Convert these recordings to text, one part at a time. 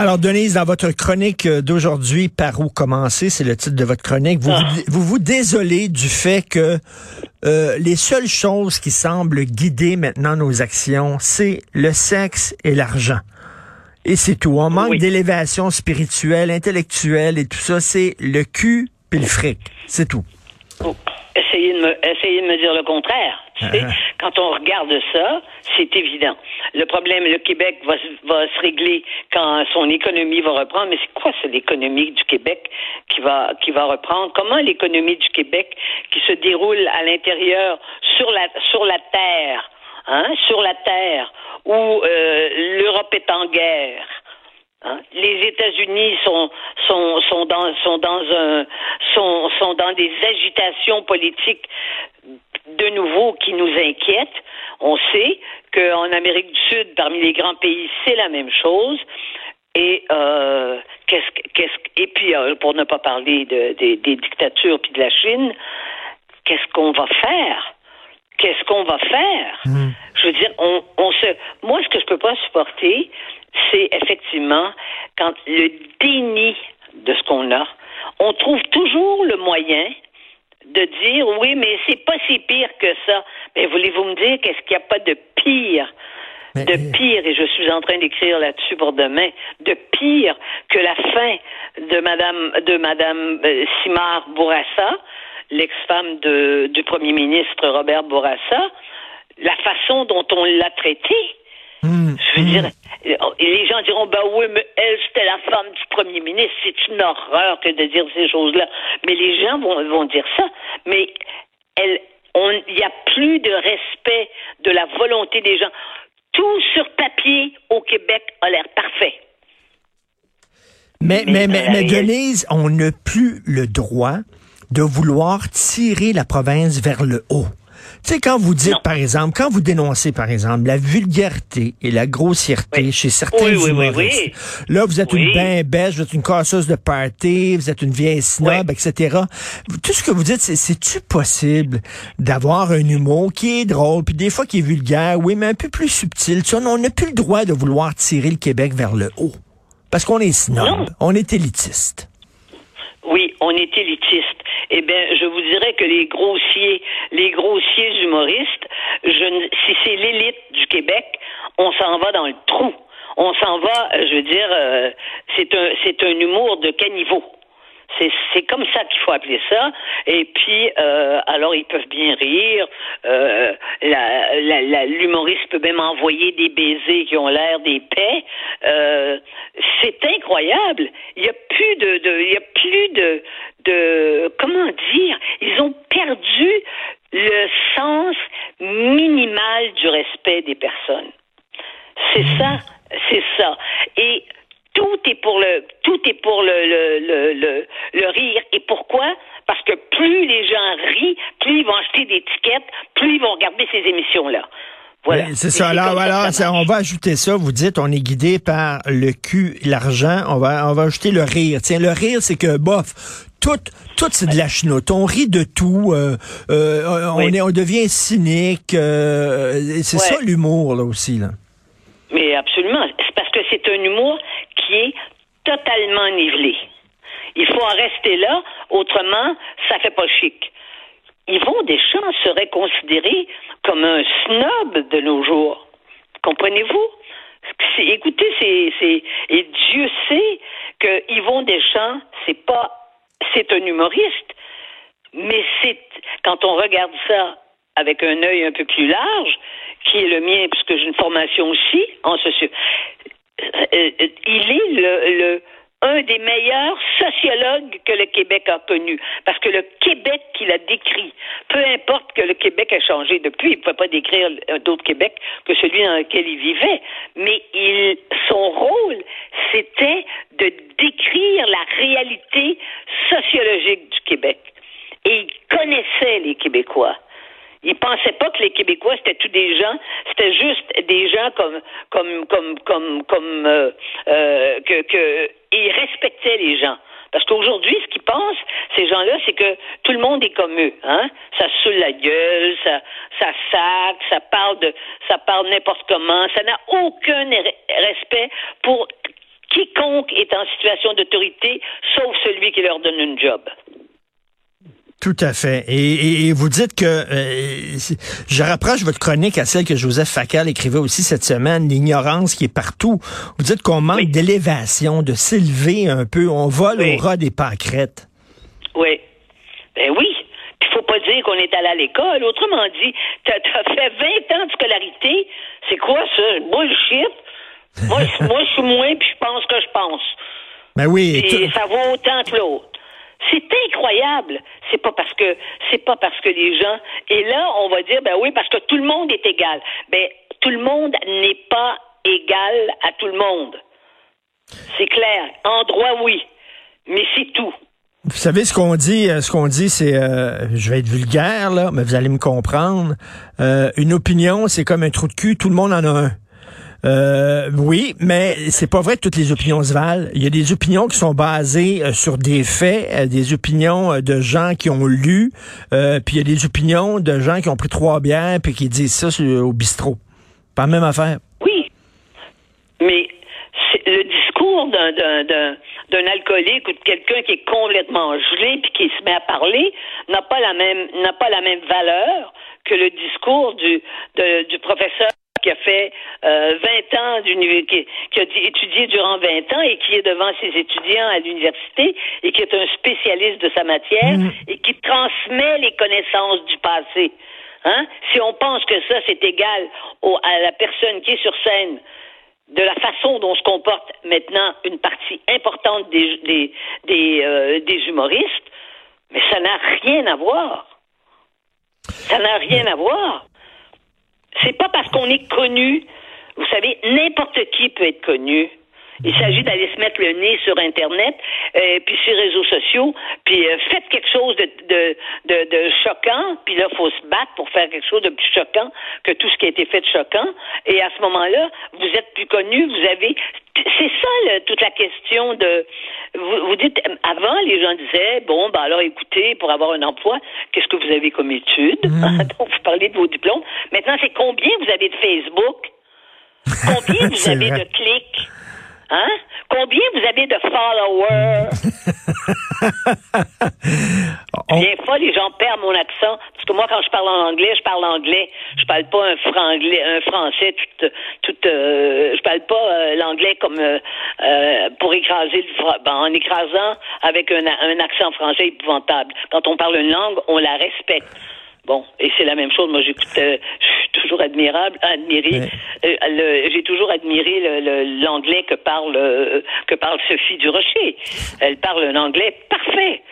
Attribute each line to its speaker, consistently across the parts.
Speaker 1: Alors, Denise, dans votre chronique d'aujourd'hui, Par où commencer, c'est le titre de votre chronique, vous,
Speaker 2: Ah.
Speaker 1: vous, vous vous désolez du fait que euh, les seules choses qui semblent guider maintenant nos actions, c'est le sexe et l'argent. Et c'est tout. On manque
Speaker 2: Oui.
Speaker 1: d'élévation spirituelle, intellectuelle et tout ça. C'est le cul puis le fric. C'est tout.
Speaker 2: Oh, Essayez de me, essayez de me dire le contraire.
Speaker 1: Ah.
Speaker 2: quand on regarde ça, c'est évident. Le problème, le Québec va, se- va se régler quand son économie va reprendre. Mais c'est quoi, c'est l'économie du Québec qui va, qui va reprendre? Comment l'économie du Québec qui se déroule à l'intérieur sur la, sur la terre, hein, sur la terre, où euh, l'Europe est en guerre, Hein? Les États-Unis sont sont sont dans sont dans un sont sont dans des agitations politiques de nouveau qui nous inquiètent. On sait qu'en Amérique du Sud, parmi les grands pays, c'est la même chose. Et euh, qu'est-ce que- qu'est-ce que- et puis euh, pour ne pas parler de, des- des dictatures puis de la Chine, qu'est-ce qu'on va faire? Qu'est-ce qu'on va faire? Je veux dire, on, on se. Moi, ce que je peux pas supporter, c'est effectivement quand le déni de ce qu'on a, on trouve toujours le moyen de dire oui, mais c'est pas si pire que ça. Mais voulez-vous me dire qu'est-ce qu'il n'y a pas de pire?
Speaker 1: Mais-
Speaker 2: de pire, et je suis en train d'écrire là-dessus pour demain, de pire que la fin de Madame de Madame euh, Simard Bourassa, l'ex-femme de, du premier ministre Robert Bourassa, la façon dont on l'a traitée.
Speaker 1: Hum,
Speaker 2: Je veux dire, euh, les gens diront, ben oui, mais elle, c'était la femme du premier ministre. C'est une horreur que de dire ces choses-là. Mais les gens vont, vont dire ça. Mais elle, on, il n'y a plus de respect de la volonté des gens. Tout sur papier au Québec a l'air parfait.
Speaker 1: Mais, mais,
Speaker 2: Mais
Speaker 1: mais, Denise, on n'a plus le droit de vouloir tirer la province vers le haut. Tu sais, quand vous dites,
Speaker 2: Non.
Speaker 1: par exemple, quand vous dénoncez, par exemple, la vulgarité et la grossièreté
Speaker 2: Oui.
Speaker 1: chez certains
Speaker 2: Oui, oui, oui,
Speaker 1: humoristes, là, vous êtes une bain bêche, vous êtes une casseuse de party, vous êtes une vieille snob, etc. Tout ce que vous dites, c'est, c'est-tu possible d'avoir un humour qui est drôle, puis des fois qui est vulgaire, oui, mais un peu plus subtil? Tu sais, on n'a plus le droit de vouloir tirer le Québec vers le haut. Parce qu'on est snob,
Speaker 2: Non.
Speaker 1: on est élitiste.
Speaker 2: Oui, on est élitiste. Eh bien, je vous dirais que les grossiers, les grossiers humoristes, je si c'est l'élite du Québec, on s'en va dans le trou. On s'en va, euh, je veux dire, euh, c'est un, c'est un humour de caniveau. C'est, comme ça qu'il faut appeler ça. Et puis, euh, alors ils peuvent bien rire. Euh, l'humoriste peut même envoyer des baisers qui ont l'air des paix. Euh, c'est incroyable. Il y a plus de, de- il y a plus de, de, comment dire? Ils ont perdu le sens minimal du respect des personnes. C'est ça, c'est ça. Et tout est pour le, tout est pour le, le, le, le, le rire. Et pourquoi? Parce que plus les gens rient, plus ils vont acheter des tickets, plus ils vont regarder ces émissions-là. Voilà.
Speaker 1: Oui, c'est ça. Alors,
Speaker 2: ça
Speaker 1: on va ajouter ça. Vous dites, on est guidé par le cul, l'argent. On va, on va ajouter le rire. Tiens, le rire, c'est que, bof, tout, tout c'est de la chenoute. On rit de tout. euh, euh, on, est, on devient cynique. euh, c'est
Speaker 2: Ouais.
Speaker 1: ça l'humour, là aussi. Là.
Speaker 2: Mais absolument. C'est parce que c'est un humour qui est totalement nivelé. Il faut en rester là, autrement, ça fait pas chic. Yvon Deschamps serait considéré comme un snob de nos jours. Comprenez-vous? Écoutez, et Dieu sait que Yvon Deschamps, c'est pas, c'est un humoriste, mais c'est, quand on regarde ça avec un œil un peu plus large, qui est le mien, puisque j'ai une formation aussi en socio, euh, il est le, un des meilleurs sociologues que le Québec a connu. Parce que le Québec qu'il a décrit, peu importe que le Québec a changé depuis, il ne pouvait pas décrire d'autre Québec que celui dans lequel il vivait, mais il, son rôle, c'était de décrire la réalité sociologique du Québec. Et il connaissait les Québécois. Ils pensaient pas que les Québécois c'était tous des gens, c'était juste des gens comme comme comme comme comme euh, euh, que ils respectaient les gens. Parce qu'aujourd'hui, ce qu'ils pensent, ces gens-là, c'est que tout le monde est comme eux, hein. Ça saoule la gueule, ça, ça sac, ça parle de, ça parle n'importe comment, ça n'a aucun respect pour quiconque est en situation d'autorité, sauf celui qui leur donne une job.
Speaker 1: Tout à fait. Et, vous dites que euh, je rapproche votre chronique à celle que Joseph Facal écrivait aussi cette semaine, l'ignorance qui est partout. Vous dites qu'on manque d'élévation, de s'élever un peu, on vole au ras des pâquerettes.
Speaker 2: Oui. Ben oui. Il faut pas dire qu'on est allé à l'école. Autrement dit, tu as, fait 20 ans de scolarité. C'est quoi ça? Bullshit? Moi, moi je suis moins, puis je pense que je pense.
Speaker 1: Ben oui.
Speaker 2: Et ça vaut autant que l'autre. C'est incroyable. C'est pas parce que c'est pas parce que les gens et là on va dire ben oui parce que tout le monde est égal. Ben tout le monde n'est pas égal à tout le monde. C'est clair. En droit oui, mais c'est tout.
Speaker 1: Vous savez ce qu'on dit, euh, ce qu'on dit, c'est, euh, je vais être vulgaire là, mais vous allez me comprendre. Euh, une opinion, c'est comme un trou de cul, tout le monde en a un. Euh, oui, mais c'est pas vrai que toutes les opinions se valent. Il y a des opinions qui sont basées euh, sur des faits, euh, des opinions de gens qui ont lu, puis il y a des opinions de gens qui ont pris trois bières puis qui disent ça au bistrot. Pas la même affaire.
Speaker 2: Oui, mais le discours d'un alcoolique ou de quelqu'un qui est complètement gelé puis qui se met à parler n'a pas la même n'a pas la même valeur que le discours du du professeur qui a fait euh, 20 ans qui, qui a étudié durant 20 ans et qui est devant ses étudiants à l'université et qui est un spécialiste de sa matière mm. et qui transmet les connaissances du passé. Hein? Si on pense que ça, c'est égal au, à la personne qui est sur scène, de la façon dont se comporte maintenant une partie importante des, des, des, euh, des humoristes, mais ça n'a rien à voir. Ça n'a rien à voir. C'est pas parce qu'on est connu. Vous savez, n'importe qui peut être connu. Il s'agit d'aller se mettre le nez sur Internet, euh, puis sur les réseaux sociaux, puis euh, faites quelque chose de, de, de, de choquant, puis là, il faut se battre pour faire quelque chose de plus choquant que tout ce qui a été fait de choquant. Et à ce moment-là, vous êtes plus connu, vous avez... C'est ça toute la question de... Vous, vous, dites, avant, les gens disaient, bon, ben alors écoutez, pour avoir un emploi, qu'est-ce que vous avez comme études? Mmh. Donc, vous parlez de vos diplômes. Maintenant, c'est combien vous avez de Facebook? Combien vous avez de clics? Hein? Combien vous avez de followers? Bien fois, les gens perdent mon accent. Parce que moi, quand je parle en anglais, je parle anglais. Je parle pas un, franglais, un français tout, tout euh, je parle pas euh, l'anglais comme euh, euh, pour écraser le ben, en écrasant avec un, un accent français épouvantable. Quand on parle une langue, on la respecte. Bon, et c'est la même chose. Moi, j'écoute, euh, je suis toujours admirable, admiré. Euh, j'ai toujours admiré l'anglais que parle euh, que parle Sophie Durocher. Elle parle un anglais parfait.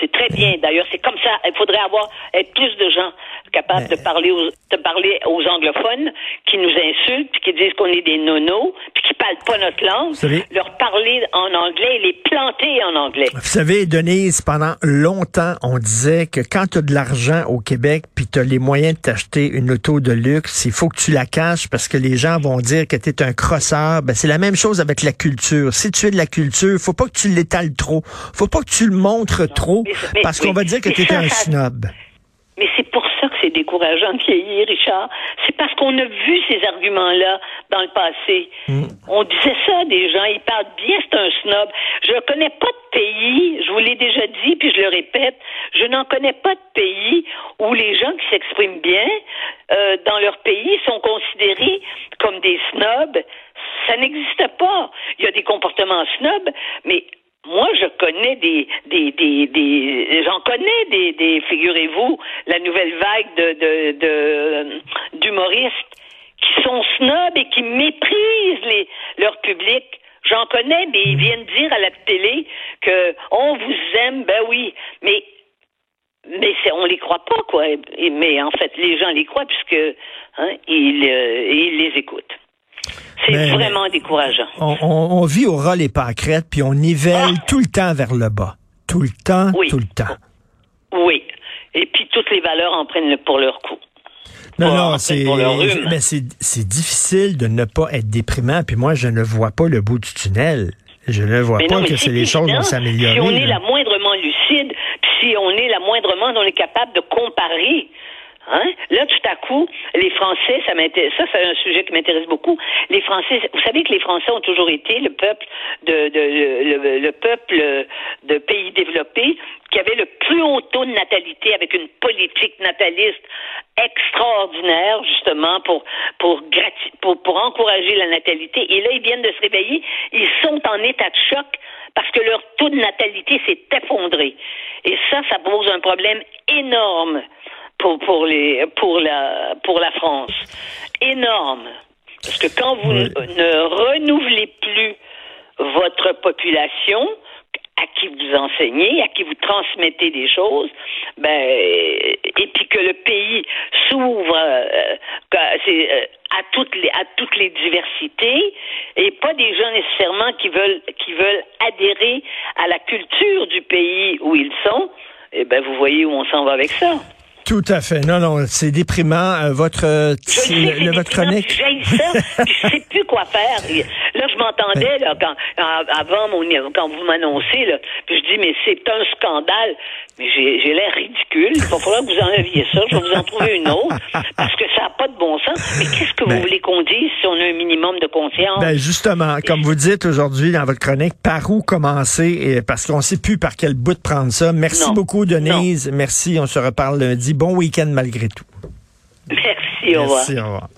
Speaker 2: C'est très bien. D'ailleurs, c'est comme ça. Il faudrait avoir être plus de gens capables de parler aux, de parler aux anglophones qui nous insultent, puis qui disent qu'on est des nonos, puis qui parlent pas notre langue. Leur parler en anglais et les planter en anglais.
Speaker 1: Vous savez, Denise, pendant longtemps, on disait que quand tu as de l'argent au Québec, puis tu as les moyens de t'acheter une auto de luxe, il faut que tu la caches parce que les gens vont dire que tu es un crosseur. Ben, c'est la même chose avec la culture. Si tu es de la culture, faut pas que tu l'étales trop. Faut pas que tu le montres trop parce qu'on va dire que tu étais un snob.
Speaker 2: Mais c'est pour ça que c'est décourageant de vieillir, Richard. C'est parce qu'on a vu ces arguments-là dans le passé. Hmm. On disait ça des gens, ils parlent bien, c'est un snob. Je ne connais pas de pays, je vous l'ai déjà dit, puis je le répète, je n'en connais pas de pays où les gens qui s'expriment bien euh, dans leur pays sont considérés comme des snobs. Ça n'existe pas. Il y a des comportements snobs, mais connais des, des, des, des j'en connais des, des figurez-vous, la nouvelle vague de, de, de d'humoristes qui sont snobs et qui méprisent les, leur public. J'en connais, mais ils viennent dire à la télé que on vous aime, ben oui, mais mais on les croit pas quoi. Mais en fait, les gens les croient puisque hein, ils, euh, ils les écoutent. C'est vraiment décourageant.
Speaker 1: On, vit au ras les pâquerettes, puis on nivelle ah! tout le temps vers le bas. Tout le temps, tout le temps.
Speaker 2: Oui. Et puis toutes les valeurs en prennent pour leur coup.
Speaker 1: Non,
Speaker 2: pour-
Speaker 1: non, c'est mais c'est difficile de ne pas être déprimant. Puis moi, je ne vois pas le bout du tunnel. Je ne vois
Speaker 2: Mais
Speaker 1: pas
Speaker 2: non,
Speaker 1: que
Speaker 2: c'est
Speaker 1: les choses vont s'améliorer.
Speaker 2: Si on est
Speaker 1: là.
Speaker 2: la moindrement lucide, puis si on est la moindrement, on est capable de comparer. Hein? Là, tout à coup, les Français, ça m'intéresse. Ça, c'est un sujet qui m'intéresse beaucoup. Les Français, vous savez que les Français ont toujours été le peuple de, de le, le- le peuple de pays développés qui avait le plus haut taux de natalité avec une politique nataliste extraordinaire, justement, pour, pour, pour, pour encourager la natalité. Et là, ils viennent de se réveiller. Ils sont en état de choc parce que leur taux de natalité s'est effondré. Et ça, ça pose un problème énorme pour, pour, les, pour, la, pour la France. Énorme. Parce que quand vous
Speaker 1: Oui.
Speaker 2: ne, renouvelez plus votre population, à qui vous enseignez, à qui vous transmettez des choses, ben, et puis que le pays s'ouvre euh, euh, à toutes les à toutes les diversités et pas des gens nécessairement qui veulent qui veulent adhérer à la culture du pays où ils sont, eh ben vous voyez où on s'en va avec ça.
Speaker 1: Tout à fait. Non, non, c'est déprimant. Euh, votre euh,
Speaker 2: Je sais,
Speaker 1: le- votre chronique.
Speaker 2: ça, je sais plus quoi faire. Là, je m'entendais là, quand, avant mon, quand vous m'annoncez, là, puis je dis mais c'est un scandale. Mais j'ai l'air ridicule. Il va falloir que vous enleviez ça. Je vais vous en trouver une autre parce que ça n'a pas de bon sens. Mais qu'est-ce que
Speaker 1: Ben-
Speaker 2: vous voulez qu'on dise si on a un minimum de conscience?
Speaker 1: Ben justement, comme vous dites aujourd'hui dans votre chronique, par où commencer? Et parce qu'on ne sait plus par quel bout de prendre ça. Merci
Speaker 2: Non.
Speaker 1: beaucoup Denise. Merci. On se reparle lundi. Bon week-end malgré tout.
Speaker 2: Merci. Au revoir.
Speaker 1: Merci. Au revoir.